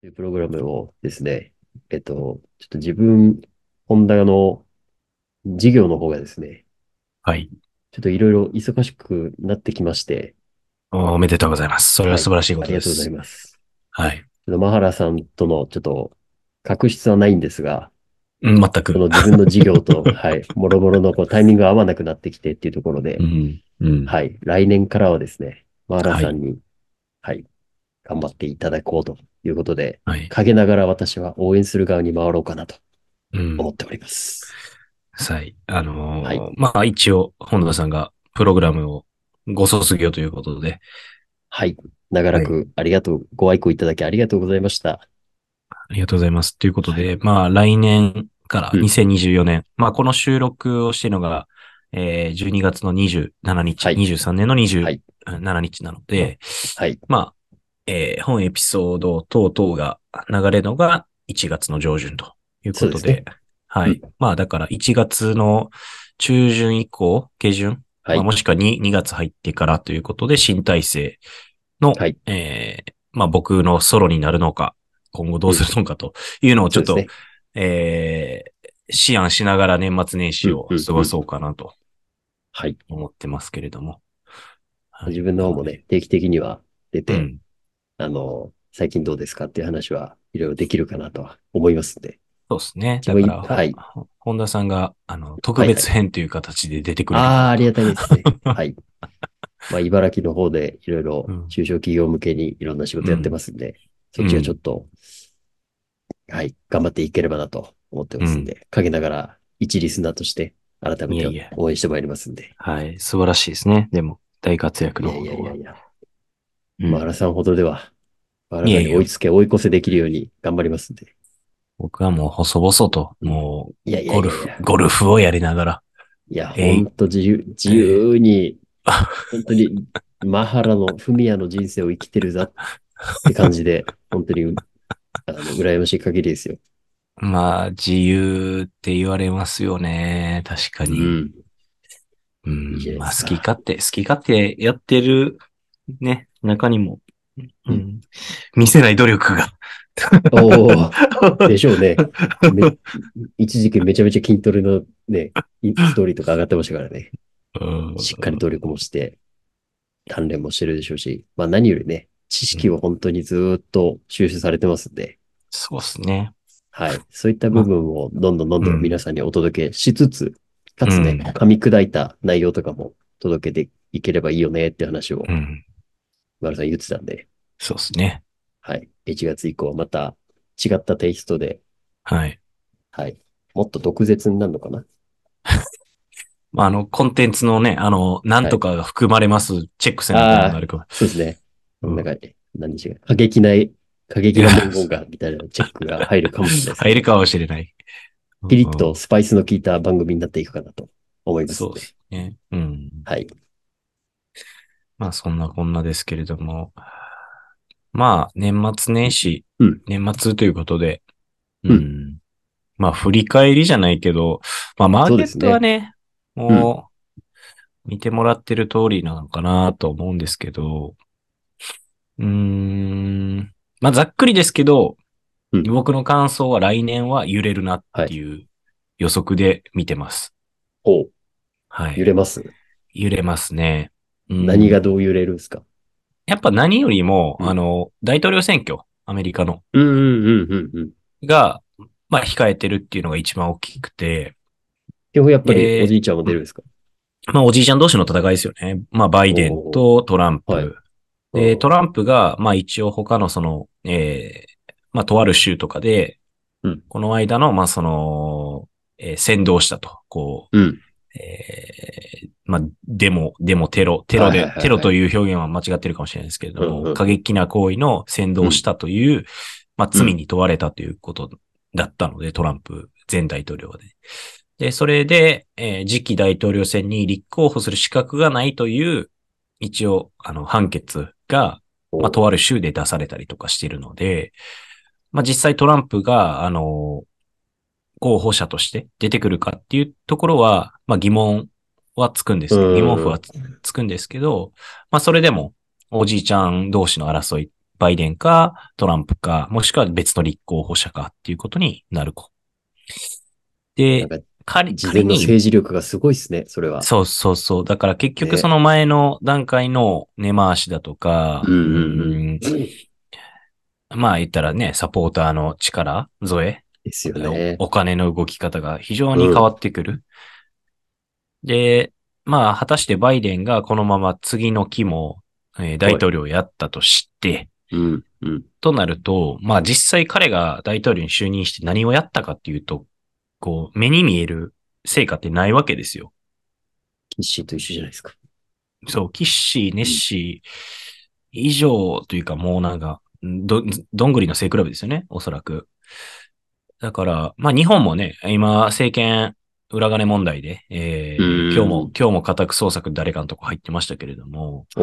というプログラムをですね、えっと、ちょっと自分、ホンダの事業の方がですね、はい。ちょっといろいろ忙しくなってきまして、おめでとうございます。それは素晴らしいことでありがとうございす。ます。はい。ちょっとマハラさんとのちょっと確執はないんですが、うん全く。この自分の事業と、はい、もろもろのこうタイミングが合わなくなってきてっていうところでう、ん。うん。はい、来年からはですね、マハラさんに、はい、頑張っていただこうということで、はい。陰ながら私は応援する側に回ろうかなとうん。思っております。はい。あのーはいまあ一応、本田さんがプログラムをご卒業ということで、はい。長らくありがとう、ご愛顧いただきありがとうございました。ありがとうございます。ということで、まあ来年からうん2024年、まあこの収録をしているのが、えー、12月の27日、はい23年のはい27日なので、はい。まあ、えー本エピソード等々が流れるのが1月の上旬ということで、ですはい。まあだから1月の中旬以降、下旬、はいまあ、もしくは 2, 2月入ってからということで、新体制の、はいえーまあ僕のソロになるのか、今後どうするのかというのをちょっと、ねえー思案しながら年末年始を過ごそうかなとはい。思ってますけれども。はい自分の方もね、定期的には出て、うん。あの、最近どうですかっていう話はいろいろできるかなとは思いますんで。そうですね。だから、はいほ本田さんが、あの、特別編という形で出てくれる。ああ、ありがたいですね。はい。まあ、茨城の方でいろいろうん中小企業向けにいろんな仕事やってますんで、そっちがちょっと、はい、頑張っていければなと思ってますんで、陰ながら一リスナーとして改めいやいやて応援してまいりますんで。はい。素晴らしいですね。でも、大活躍いやいの方はやいやいや、うんマラさんほどでは、マラさんいやいやに追いつけ、追い越せできるように頑張りますんで。僕はもう細々と、もいやいうやいゴルフゴルフをやりながら、いや、ほんと自由、自由に、本当に、マハラの、フミヤの人生を生きてるざって感じで、本当に、あの、羨ましい限りですよ。まあ、自由って言われますよね。確かに。うん。うんいいまあ、好き勝手、好き勝手やってる、ね、中にも、うん、見せない努力が。おおでしょうね。め一時期めちゃめちゃ筋トレのね、インストーリーとか上がってましたからね。うんしっかり努力もして、鍛錬もしてるでしょうし、まあ何よりね、知識を本当にずーっと収集されてますんで、そうですね。はい。そういった部分をどんどんどんどうんん皆さんにお届けしつつ、かつね、うん噛み砕いた内容とかも届けていければいいよねって話を、うん。丸さん言ってたんで、そうですね。はい。1月以降また違ったテイストで、はい。はい。もっと毒舌になるのかな？まあ、あの、コンテンツのね、あの、なんとかが含まれます、チェックせないとなるかも。そうですね。うんなんか、何日が、過激な、過激な文言が、みたいなチェックが入るかもしれない。入るかもしれない。ピリッとスパイスの効いた番組になっていくかなと思いうん。ますので。そうですね。うん。はい。まあ、そんなこんなですけれども。まあ、年末年始、うん年末ということで、うんうん。まあ、振り返りじゃないけど、まあ、マーケットはね、もう、見てもらってる通りなのかなと思うんですけど、うーん。まあ、ざっくりですけど、うん僕の感想は来年は揺れるなっていう予測で見てます。おうはい。揺れます、揺れますね。うん。何がどう揺れるんですか？やっぱ何よりも、うん。あの、大統領選挙、アメリカの、うんうんうんうんうん。が、まあ、控えてるっていうのが一番大きくて、基本やっぱえーりおじいちゃんも出るんですか、まあ、おじいちゃん同士の戦いですよね。まあ、バイデンとトランプ。はい。で、トランプが、まあ、一応他のその、えーまあ、とある州とかで、うん。この間の、まあ、その、えー先導したと、こう、うん。えーまあ、デモ、デモ、テロ、テロでテロという表現は間違ってるかもしれないですけれども、うんうん。過激な行為の先導をしたという、まあ、罪に問われたということだったので、トランプ前大統領で。で、それで、えー次期大統領選に立候補する資格がないという、一応、あの、判決が、まあ、とある州で出されたりとかしているので、まあ、実際トランプが、あの、候補者として出てくるかっていうところは、まあ、疑問はつくんですけど、うん疑問符はつつくんですけど、まあ、それでも、おじいちゃん同士の争いバイデンかトランプか、もしくは別の立候補者かっていうことになる子。で仮事前の政治力がすごいですね、それは。そうそうそう。だから結局ねその前の段階の根回しだとか、うんうんまあ言ったらね、サポーターの力添え、ですよね。おお金の動き方が非常に変わってくる。で、まあ果たしてバイデンがこのまま次の期も、えー大統領をやったとして、うん、うん。となると、まあ実際彼が大統領に就任して何をやったかっていうと、こう、目に見える成果ってないわけですよ。キッシーと一緒じゃないですか。そう、キッシー、ネッシー以上というかもうなんか、ど、どんぐりの背比べですよね、おそらく。だから、まあ日本もね、今政権裏金問題で、えーうん今日も、今日も家宅捜索誰かのとこ入ってましたけれども、お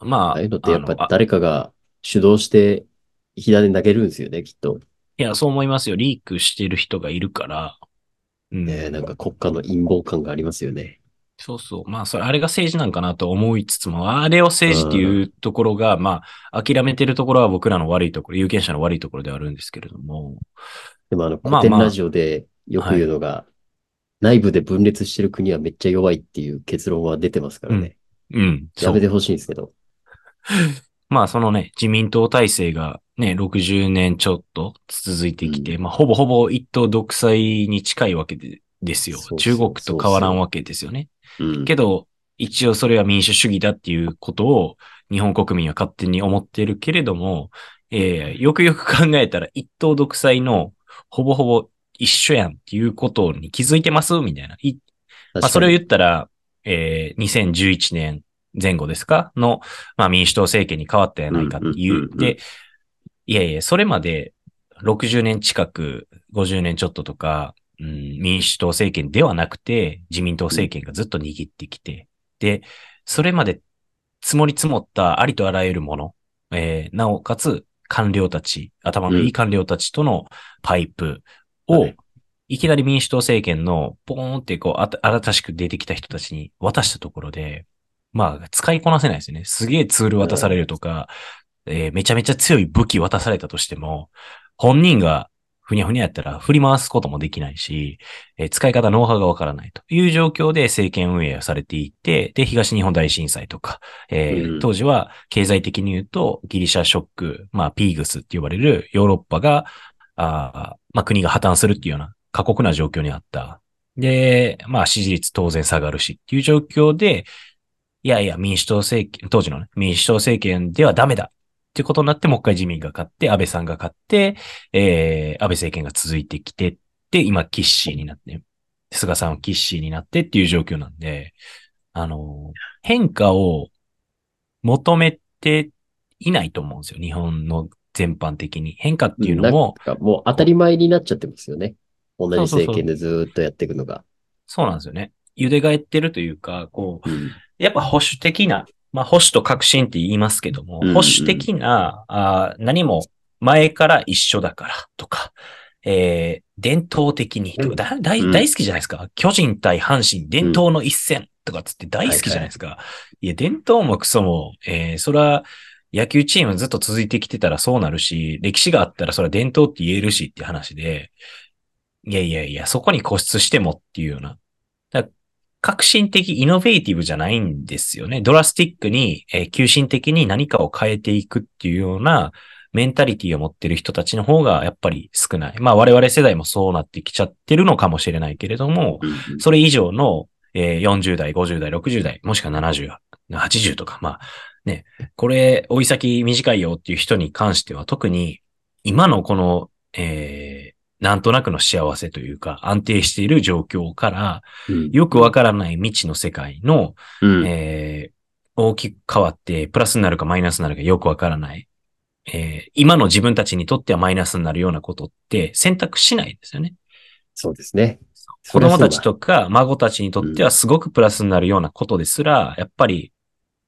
お。まあ、ああいうのってやっぱ誰かが主導して火種投げるんですよね、きっと。いや、そう思いますよ。リークしてる人がいるから。うん。ねなんか国家の陰謀感がありますよね。そうそう。まあ、それ、あれが政治なんかなと思いつつも、あれを政治っていうところが、まあ、諦めてるところは僕らの悪いところ、有権者の悪いところではあるんですけれども。でもあの、古典ラジオでよく言うのが、内部で分裂してる国はめっちゃ弱いっていう結論は出てますからね。うん。そうやめてほしいんですけど。まあ、そのね、自民党体制がね、60年ちょっと続いてきて、まあ、ほぼほぼ一党独裁に近いわけでですよそうそう。中国と変わらんわけですよね。うん。けど、一応それは民主主義だっていうことを日本国民は勝手に思っているけれども、えーよくよく考えたら一党独裁のほぼほぼ一緒やんっていうことに気づいてます？みたいな。いまあ、それを言ったら、えー2011年前後ですか？の、まあ、民主党政権に変わったやないかっていう。んうんうんう。うん。で、いやいや、それまで60年近く、50年ちょっととか、うん、民主党政権ではなくて、自民党政権がずっと握ってきて、で、それまで積もり積もったありとあらゆるもの、えーなおかつ官僚たち、頭のいい官僚たちとのパイプを、はい。いきなり民主党政権のポーンってこう、あた新しく出てきた人たちに渡したところで、まあ、使いこなせないですよね。すげえツール渡されるとか、えーめちゃめちゃ強い武器渡されたとしても、本人がふにゃふにゃやったら振り回すこともできないし、えー使い方、ノウハウがわからないという状況で政権運営をされていて、で、東日本大震災とか、えーうん。当時は経済的に言うとギリシャショック、まあ、ピーグスって呼ばれるヨーロッパが、あーまあ、国が破綻するっていうような過酷な状況にあった。で、まあ、支持率当然下がるしっていう状況で、いやいや、民主党政権、当時のね、民主党政権ではダメだっていうことになって、もう一回自民が勝って、安倍さんが勝って、えー、安倍政権が続いてきて、で、今、キッシーになって、菅さんはキッシーになってっていう状況なんで、あの、変化を求めていないと思うんですよ。日本の全般的に。変化っていうのも、もう当たり前になっちゃってますよね。同じそうそうそう政権でずーっとやっていくのが。そうなんですよね。茹で返ってるというか、こう、うん。やっぱ保守的な、まあ保守と革新って言いますけども、うんうん保守的な、あー何も前から一緒だからとか、えー、伝統的にとか、だ大うん大好きじゃないですか。巨人対阪神、伝統の一戦とかつって大好きじゃないですか。いや、伝統もクソも、えー、それは野球チームずっと続いてきてたらそうなるし、歴史があったらそれは伝統って言えるしって話で、いやいやいや、そこに固執してもっていうような。革新的、イノベーティブじゃないんですよね。ドラスティックに、えー急進的に何かを変えていくっていうようなメンタリティを持ってる人たちの方がやっぱり少ない。まあ我々世代もそうなってきちゃってるのかもしれないけれども、うんそれ以上の、えー40代、50代、60代、もしくは70、80とか、まあね、これ、追い先短いよっていう人に関しては特に今のこの、えーなんとなくの幸せというか安定している状況から、うんよくわからない未知の世界の、うんえー大きく変わって、プラスになるかマイナスになるかよくわからない。えー今の自分たちにとってはマイナスになるようなことって選択しないんですよね。そうですね。子供たちと。とか孫たちにとってはすごくプラスになるようなことですら、やっぱり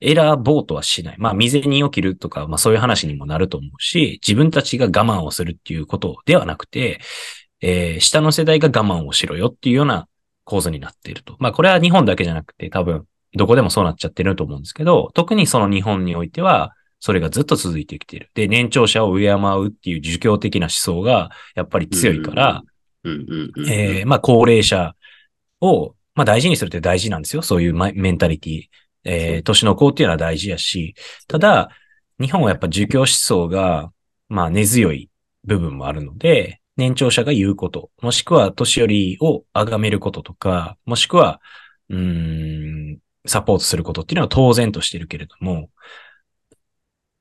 選ぼうとはしない。まあ、未然に起きるとか、まあそういう話にもなると思うし、自分たちが我慢をするっていうことではなくて、えー下の世代が我慢をしろよっていうような構図になっていると。まあこれは日本だけじゃなくて多分どこでもそうなっちゃってると思うんですけど、特にその日本においては、それがずっと続いてきている。で、年長者を敬うっていう儒教的な思想がやっぱり強いから。えーまあ、高齢者を、まあ、大事にするって大事なんですよ。そういうメンタリティ。えー年の子っていうのは大事やし、ただ、日本はやっぱ儒教思想が、まあ、根強い部分もあるので、年長者が言うこと、もしくは年寄りを崇めることとか、もしくは、うーん、サポートすることっていうのは当然としてるけれども、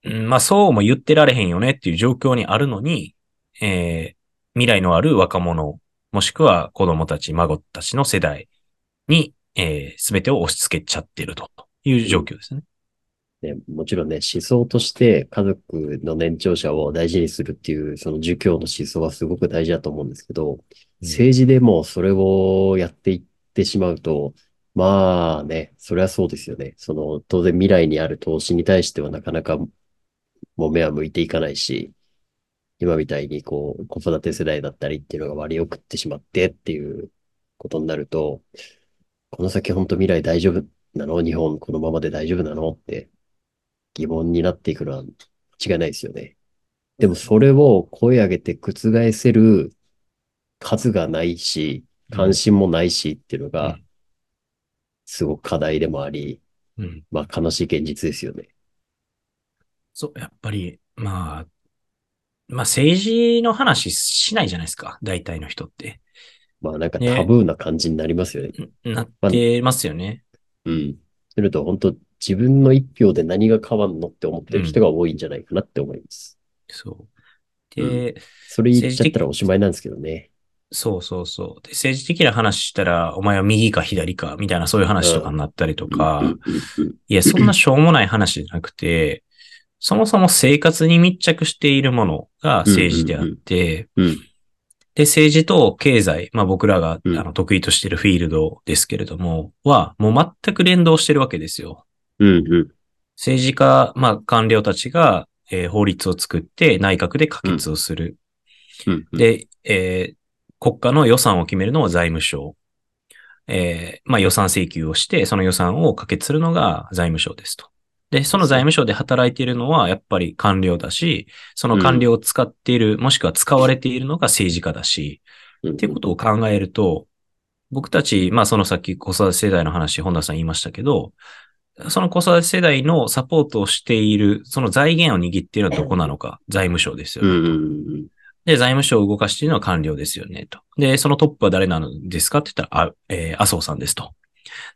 うんまあそうも言ってられへんよねっていう状況にあるのに、えー未来のある若者、もしくは子供たち、孫たちの世代に、えー、全てを押し付けちゃってるという状況ですね。ね、もちろんね、思想として家族の年長者を大事にするっていう、その儒教の思想はすごく大事だと思うんですけど、政治でもそれをやっていってしまうと、まあね、それはそうですよね。その、当然未来にある投資に対してはなかなかもう目は向いていかないし、今みたいにこう、子育て世代だったりっていうのが割り送ってしまってっていうことになると、この先本当未来大丈夫なの？日本このままで大丈夫なの？って疑問になっていくのは違いないですよね。でもそれを声上げて覆せる数がないし、関心もないしっていうのがうん、すごく課題でもあり、うん。まあ悲しい現実ですよね。そう、やっぱり、まあ、まあ政治の話しないじゃないですか、大体の人って。まあなんかねタブーな感じになりますよね。んなってますよね。うん。すると本当自分の一票で何が変わんのって思ってる人が多いんじゃないかなって思います。そう。で、それ言っちゃったらおしまいなんですけどね。そうそうそう。で、政治的な話したら、お前は右か左か、みたいなそういう話とかになったりとか、うん。うん。うん。いや、そんなしょうもない話じゃなくて、そもそも生活に密着しているものが政治であって、うん。うんで、政治と経済、まあ僕らがあうんの得意としているフィールドですけれども、は、もう全く連動してるわけですよ。うんうん政治家、まあ官僚たちが、えー法律を作って内閣で可決をする。うんうんで、えー国家の予算を決めるのは財務省。えーまあ予算請求をして、その予算を可決するのが財務省ですと。で、その財務省で働いているのはやっぱり官僚だし、その官僚を使っている、もしくは使われているのが政治家だし、うんっていうことを考えると、僕たち、まあそのさっき子育て世代の話、本田さん言いましたけど、その子育て世代のサポートをしている、その財源を握っているのはどこなのか、財務省ですよね。うんうんうんで、財務省を動かしているのは官僚ですよね、と。で、そのトップは誰なのですかって言ったら、あ、えー、麻生さんですと。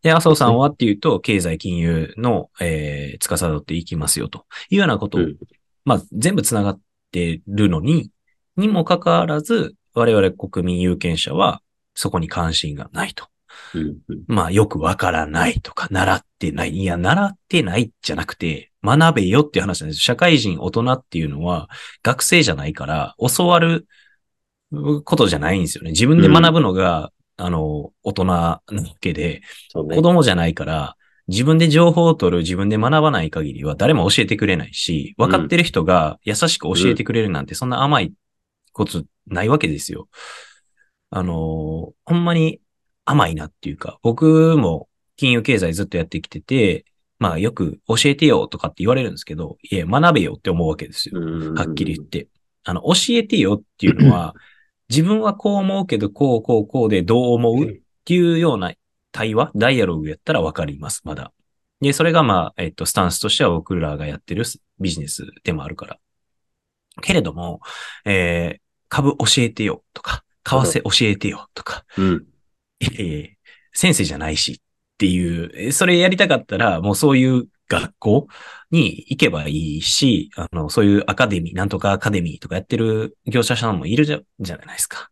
で、麻生さんはっていうと、経済金融の、えー、司っていきますよ、というようなことを、うんまあ、全部繋がってるのに、にもかかわらず、我々国民有権者は、そこに関心がないと。うんうんまあ、よくわからないとか、習ってない。いや、習ってないじゃなくて、学べよっていう話なんです。社会人、大人っていうのは、学生じゃないから、教わることじゃないんですよね。自分で学ぶのが、あの、大人なわけで、ね子。供じゃないから、自分で情報を取る、自分で学ばない限りは誰も教えてくれないし、分かってる人が優しく教えてくれるなんて、そんな甘いことないわけですよ。あの、ほんまに甘いなっていうか、僕も金融経済ずっとやってきてて、まあよく教えてよとかって言われるんですけど、いや、学べよって思うわけですよ。はっきり言って。あの、教えてよっていうのは、自分はこう思うけど、こう、こう、こうでどう思う？っていうような対話、ダイアログやったらわかります、まだ。で、それがまあ、えっと、スタンスとしては僕らがやってるビジネスでもあるから。けれども、えー、株教えてよとか、為替教えてよとか、うん。いやいや先生じゃないしっていう、えそれやりたかったら、もうそういう学校に行けばいいし、あの、そういうアカデミー、なんとかアカデミーとかやってる業者さんもいるじゃじゃないですか。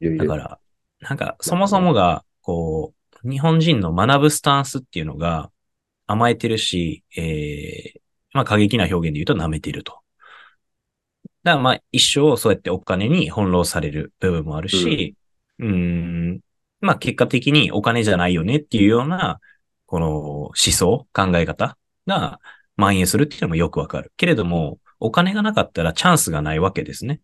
だから、なんか、そもそもが、こう、日本人の学ぶスタンスっていうのが甘えてるし、えー、まあ過激な表現で言うと舐めてると。だからまあ一生そうやってお金に翻弄される部分もあるし、うーん、まあ結果的にお金じゃないよねっていうような、この思想、考え方が蔓延するっていうのもよくわかる。けれども、お金がなかったらチャンスがないわけですね。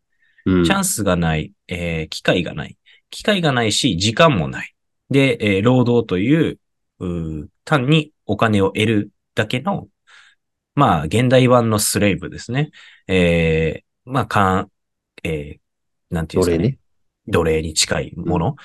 うんチャンスがない、えー機会がない。機会がないし、時間もない。で、えー労働という、うー単にお金を得るだけの、まあ、現代版のスレイブですね。えー、まあ、かん、えー、なんていうんですかね。奴隷に近いもの。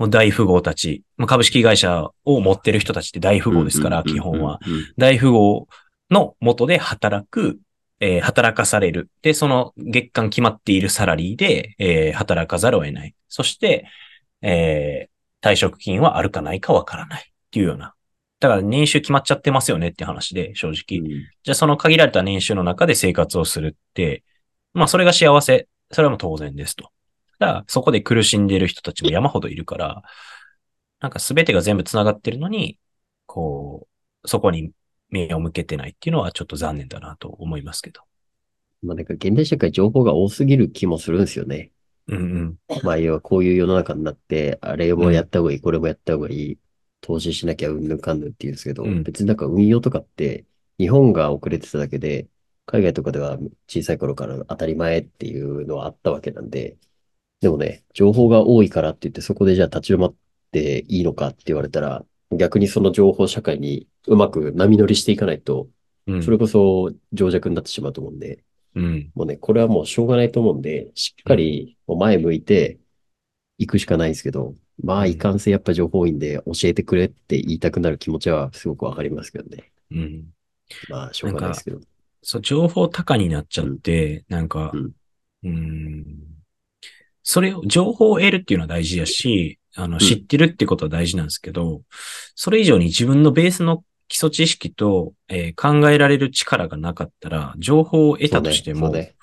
もう大富豪たち、株式会社を持ってる人たちって大富豪ですから、基本は。大富豪の元で働く、えー、働かされる。で、その月間決まっているサラリーで、えー、働かざるを得ない。そして、えー、退職金はあるかないかわからないっていうような。だから年収決まっちゃってますよねって話で、正直。うん、じゃあその限られた年収の中で生活をするって、まあそれが幸せ。それはもう当然ですと。らそこで苦しんでいる人たちも山ほどいるから、なんか全てが全部繋がってるのに、こう、そこに目を向けてないっていうのはちょっと残念だなと思いますけど。まあなんか現代社会情報が多すぎる気もするんですよね。うんうん。まあ要はこういう世の中になって、あれもやった方がいい、うん、これもやった方がいい、投資しなきゃうんぬんかんぬんって言うんですけど、うん、別になんか運用とかって日本が遅れてただけで、海外とかでは小さい頃から当たり前っていうのはあったわけなんで、でもね、情報が多いからって言ってそこでじゃあ立ち止まっていいのかって言われたら、逆にその情報社会にうまく波乗りしていかないと、それこそ情弱になってしまうと思うんで、うん、もうね、これはもうしょうがないと思うんで、しっかり前向いていくしかないんですけど、まあ、いかんせんやっぱ情報多いんで教えてくれって言いたくなる気持ちはすごくわかりますけどね。うん。まあ、しょうがないですけど。そう、情報高になっちゃって、うん、なんか、うん、うんそれを、情報を得るっていうのは大事やし、あの、知ってるってことは大事なんですけど、うん、それ以上に自分のベースの基礎知識と、えー、考えられる力がなかったら、情報を得たとしても、ね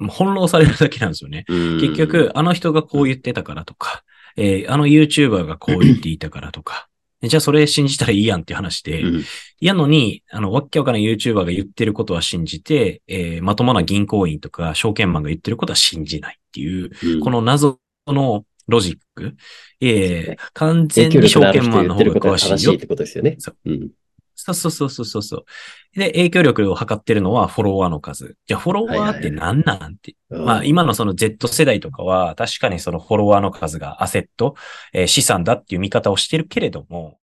ね、翻弄されるだけなんですよね。結局、あの人がこう言ってたからとか、えー、あの YouTuber がこう言っていたからとか、じゃあそれ信じたらいいやんって話で、うん、やのに、あの、わっきゃわかな YouTuber が言ってることは信じて、えー、まともな銀行員とか証券マンが言ってることは信じないっていう、うん、この謎のロジック。ええー、完全に証券マンの方が詳しいよ。ってことですよね。そう。うんそうそうそうそうそう。で、影響力を測ってるのはフォロワーの数。じゃあフォロワーって何なんて。まあ今のその Z 世代とかは確かにそのフォロワーの数がアセット、えー、資産だっていう見方をしてるけれども、